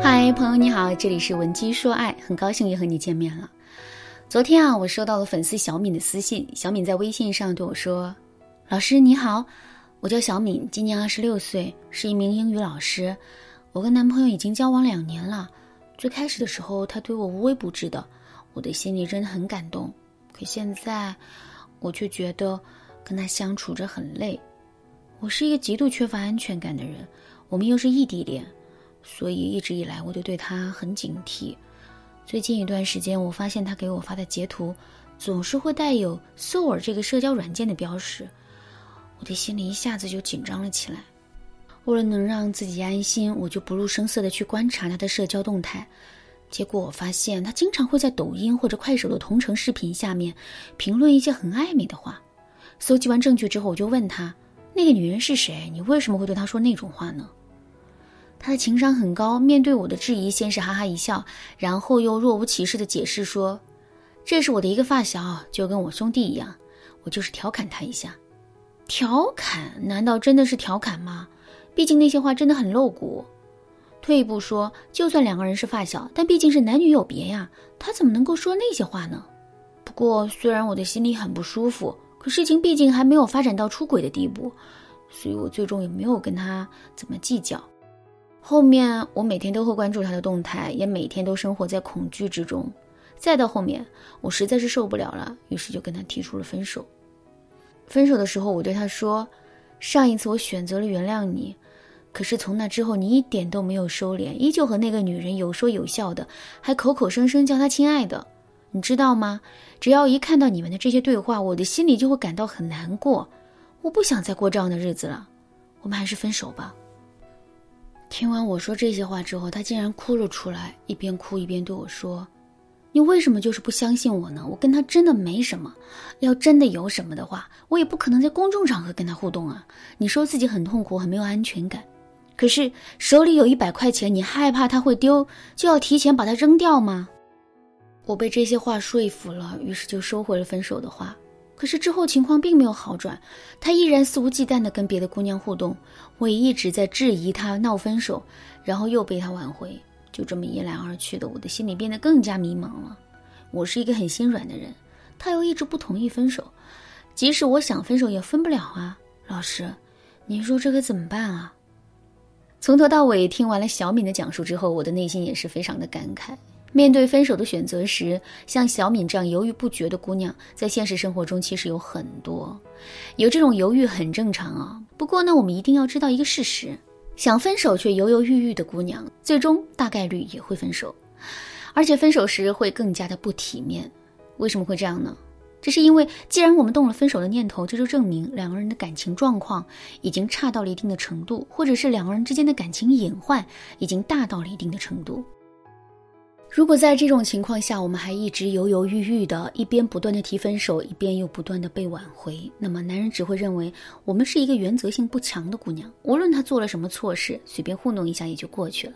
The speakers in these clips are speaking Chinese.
嗨，朋友你好，这里是文姬说爱，很高兴又和你见面了。昨天啊，我收到了粉丝小敏的私信，小敏在微信上对我说：“老师你好，我叫小敏，今年二十六岁，是一名英语老师。我跟男朋友已经交往两年了。最开始的时候，他对我无微不至的，我的心里真的很感动。可现在，我却觉得跟他相处着很累。我是一个极度缺乏安全感的人，我们又是异地恋，所以一直以来我就对他很警惕。”最近一段时间，我发现他给我发的截图，总是会带有 “soul” 这个社交软件的标识，我的心里一下子就紧张了起来。为了能让自己安心，我就不露声色的去观察他的社交动态。结果我发现，他经常会在抖音或者快手的同城视频下面评论一些很暧昧的话。搜集完证据之后，我就问他：“那个女人是谁？你为什么会对她说那种话呢？”他的情商很高，面对我的质疑，先是哈哈一笑，然后又若无其事的解释说：“这是我的一个发小，就跟我兄弟一样，我就是调侃他一下。”调侃？难道真的是调侃吗？毕竟那些话真的很露骨。退一步说，就算两个人是发小，但毕竟是男女有别呀，他怎么能够说那些话呢？不过虽然我的心里很不舒服，可事情毕竟还没有发展到出轨的地步，所以我最终也没有跟他怎么计较。后面我每天都会关注他的动态，也每天都生活在恐惧之中。再到后面，我实在是受不了了，于是就跟他提出了分手。分手的时候，我对他说：“上一次我选择了原谅你，可是从那之后，你一点都没有收敛，依旧和那个女人有说有笑的，还口口声声叫她亲爱的。你知道吗？只要一看到你们的这些对话，我的心里就会感到很难过。我不想再过这样的日子了，我们还是分手吧。”听完我说这些话之后，他竟然哭了出来，一边哭一边对我说：“你为什么就是不相信我呢？我跟他真的没什么，要真的有什么的话，我也不可能在公众场合跟他互动啊。你说自己很痛苦，很没有安全感，可是手里有一百块钱，你害怕他会丢，就要提前把它扔掉吗？”我被这些话说服了，于是就收回了分手的话。可是之后情况并没有好转，他依然肆无忌惮地跟别的姑娘互动。我也一直在质疑他闹分手，然后又被他挽回，就这么一来二去的，我的心里变得更加迷茫了。我是一个很心软的人，他又一直不同意分手，即使我想分手也分不了啊！老师，您说这可怎么办啊？从头到尾听完了小敏的讲述之后，我的内心也是非常的感慨。面对分手的选择时，像小敏这样犹豫不决的姑娘，在现实生活中其实有很多。有这种犹豫很正常啊。不过呢，我们一定要知道一个事实：想分手却犹犹豫豫的姑娘，最终大概率也会分手，而且分手时会更加的不体面。为什么会这样呢？这是因为，既然我们动了分手的念头，这就证明两个人的感情状况已经差到了一定的程度，或者是两个人之间的感情隐患已经大到了一定的程度。如果在这种情况下，我们还一直犹犹豫豫的，一边不断的提分手，一边又不断的被挽回，那么男人只会认为我们是一个原则性不强的姑娘，无论他做了什么错事，随便糊弄一下也就过去了。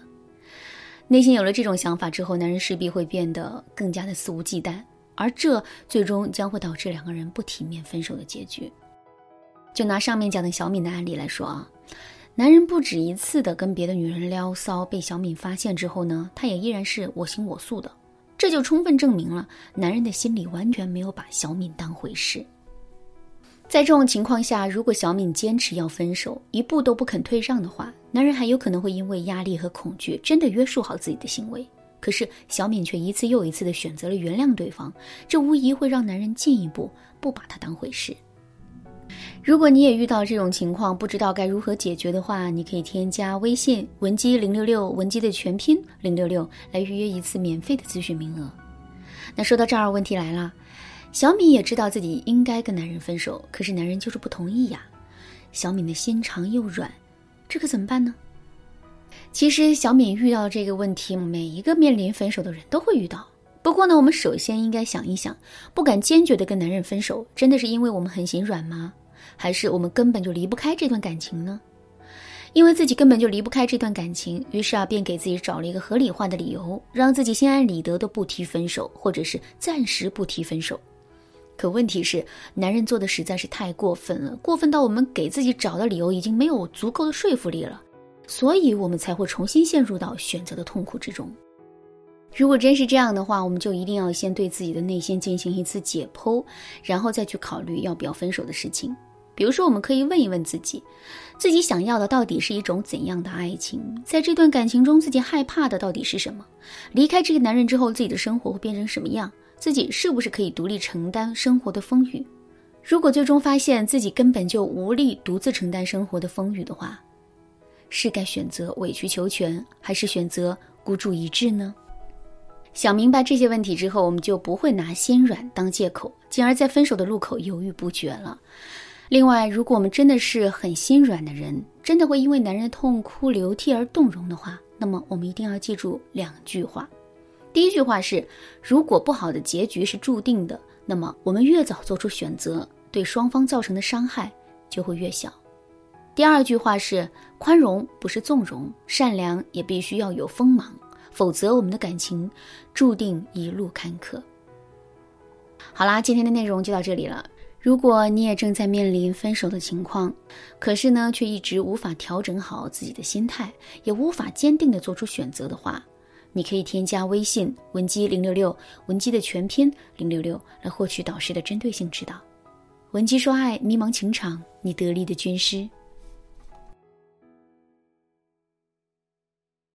内心有了这种想法之后，男人势必会变得更加的肆无忌惮，而这最终将会导致两个人不体面分手的结局。就拿上面讲的小敏的案例来说啊。男人不止一次的跟别的女人撩骚，被小敏发现之后呢，他也依然是我行我素的，这就充分证明了男人的心里完全没有把小敏当回事。在这种情况下，如果小敏坚持要分手，一步都不肯退让的话，男人还有可能会因为压力和恐惧，真的约束好自己的行为。可是小敏却一次又一次的选择了原谅对方，这无疑会让男人进一步不把她当回事。如果你也遇到这种情况，不知道该如何解决的话，你可以添加微信文姬零六六，文姬的全拼零六六，来预约一次免费的咨询名额。那说到这儿，问题来了，小敏也知道自己应该跟男人分手，可是男人就是不同意呀。小敏的心肠又软，这可怎么办呢？其实小敏遇到这个问题，每一个面临分手的人都会遇到。不过呢，我们首先应该想一想，不敢坚决的跟男人分手，真的是因为我们很心软吗？还是我们根本就离不开这段感情呢？因为自己根本就离不开这段感情，于是啊，便给自己找了一个合理化的理由，让自己心安理得的不提分手，或者是暂时不提分手。可问题是，男人做的实在是太过分了，过分到我们给自己找的理由已经没有足够的说服力了。所以我们才会重新陷入到选择的痛苦之中。如果真是这样的话，我们就一定要先对自己的内心进行一次解剖，然后再去考虑要不要分手的事情。比如说，我们可以问一问自己，自己想要的到底是一种怎样的爱情？在这段感情中，自己害怕的到底是什么？离开这个男人之后，自己的生活会变成什么样？自己是不是可以独立承担生活的风雨？如果最终发现自己根本就无力独自承担生活的风雨的话，是该选择委曲求全，还是选择孤注一掷呢？想明白这些问题之后，我们就不会拿心软当借口，进而在分手的路口犹豫不决了。另外，如果我们真的是很心软的人，真的会因为男人的痛哭流涕而动容的话，那么我们一定要记住两句话。第一句话是：如果不好的结局是注定的，那么我们越早做出选择，对双方造成的伤害就会越小。第二句话是：宽容不是纵容，善良也必须要有锋芒。否则，我们的感情注定一路坎坷。好啦，今天的内容就到这里了。如果你也正在面临分手的情况，可是呢，却一直无法调整好自己的心态，也无法坚定的做出选择的话，你可以添加微信文姬零六六，文姬的全拼零六六，来获取导师的针对性指导。文姬说爱，迷茫情场，你得力的军师。